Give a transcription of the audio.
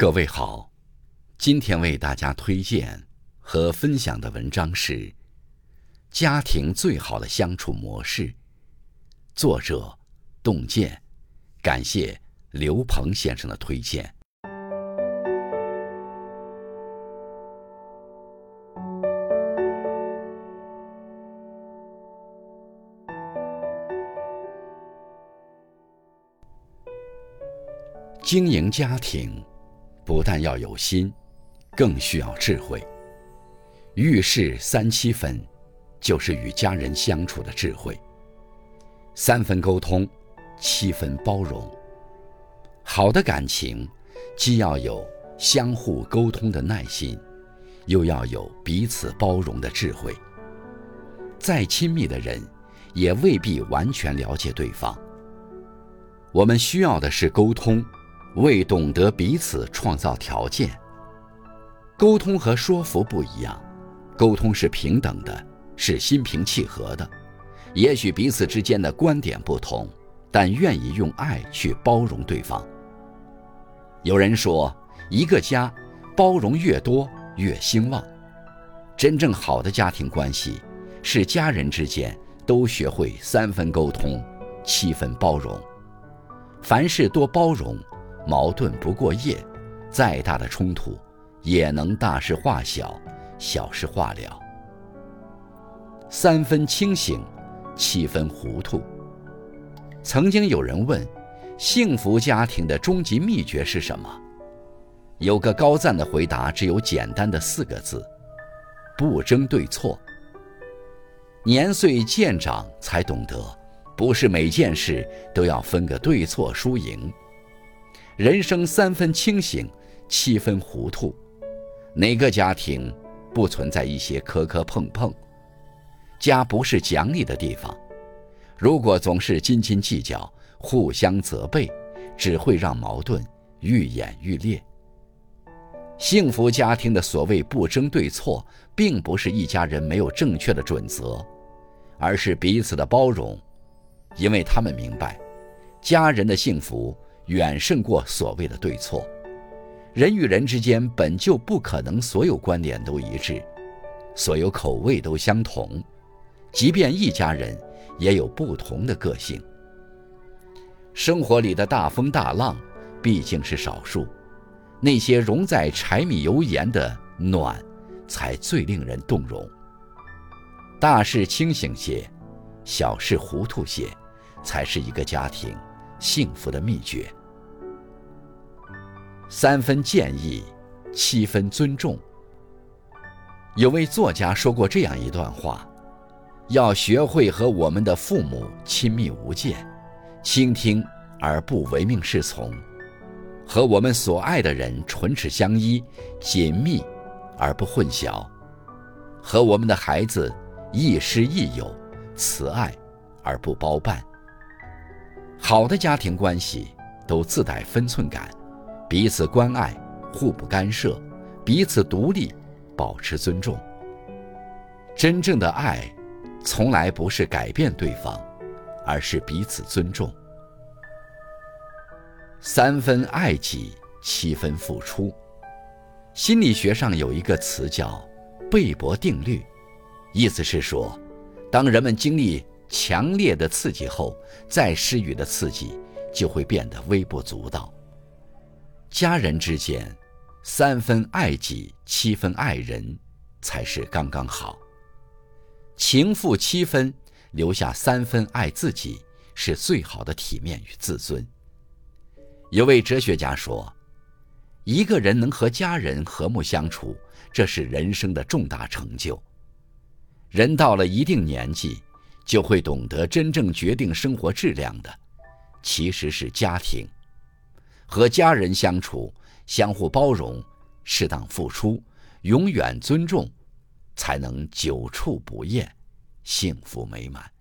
各位好，今天为大家推荐和分享的文章是《家庭最好的相处模式》，作者洞见，感谢刘鹏先生的推荐。经营家庭。不但要有心，更需要智慧。遇事三七分，就是与家人相处的智慧。三分沟通，七分包容。好的感情，既要有相互沟通的耐心，又要有彼此包容的智慧。再亲密的人，也未必完全了解对方。我们需要的是沟通。为懂得彼此创造条件。沟通和说服不一样，沟通是平等的，是心平气和的。也许彼此之间的观点不同，但愿意用爱去包容对方。有人说，一个家包容越多越兴旺。真正好的家庭关系，是家人之间都学会三分沟通，七分包容，凡事多包容。矛盾不过夜，再大的冲突，也能大事化小，小事化了。三分清醒，七分糊涂。曾经有人问，幸福家庭的终极秘诀是什么？有个高赞的回答，只有简单的四个字：不争对错。年岁渐长，才懂得，不是每件事都要分个对错输赢。人生三分清醒，七分糊涂。哪个家庭不存在一些磕磕碰碰？家不是讲理的地方。如果总是斤斤计较、互相责备，只会让矛盾愈演愈烈。幸福家庭的所谓不争对错，并不是一家人没有正确的准则，而是彼此的包容，因为他们明白，家人的幸福。远胜过所谓的对错。人与人之间本就不可能所有观点都一致，所有口味都相同。即便一家人，也有不同的个性。生活里的大风大浪毕竟是少数，那些融在柴米油盐的暖，才最令人动容。大事清醒些，小事糊涂些，才是一个家庭幸福的秘诀。三分建议，七分尊重。有位作家说过这样一段话：要学会和我们的父母亲密无间，倾听而不唯命是从；和我们所爱的人唇齿相依，紧密而不混淆；和我们的孩子亦师亦友，慈爱而不包办。好的家庭关系都自带分寸感。彼此关爱，互不干涉，彼此独立，保持尊重。真正的爱，从来不是改变对方，而是彼此尊重。三分爱己，七分付出。心理学上有一个词叫“贝博定律”，意思是说，当人们经历强烈的刺激后，再施予的刺激就会变得微不足道。家人之间，三分爱己，七分爱人，才是刚刚好。情负七分，留下三分爱自己，是最好的体面与自尊。有位哲学家说：“一个人能和家人和睦相处，这是人生的重大成就。人到了一定年纪，就会懂得真正决定生活质量的，其实是家庭。”和家人相处，相互包容，适当付出，永远尊重，才能久处不厌，幸福美满。